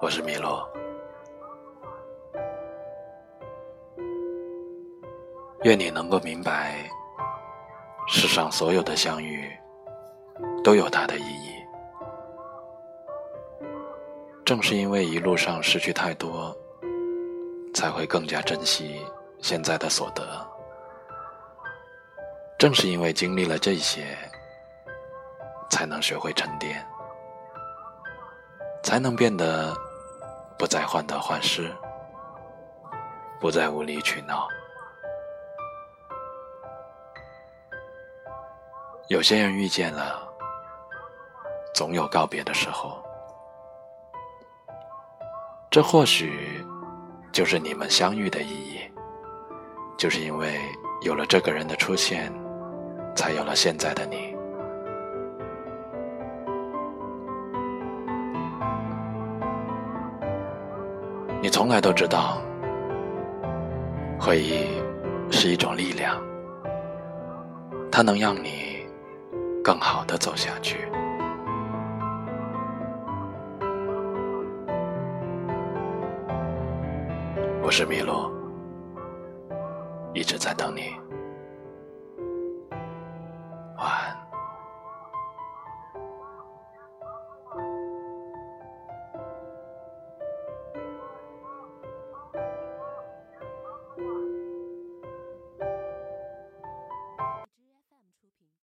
我是米洛，愿你能够明白，世上所有的相遇都有它的意义。正是因为一路上失去太多，才会更加珍惜现在的所得。正是因为经历了这些，才能学会沉淀，才能变得不再患得患失，不再无理取闹。有些人遇见了，总有告别的时候。这或许就是你们相遇的意义，就是因为有了这个人的出现，才有了现在的你。你从来都知道，回忆是一种力量，它能让你更好的走下去。我是米洛，一直在等你。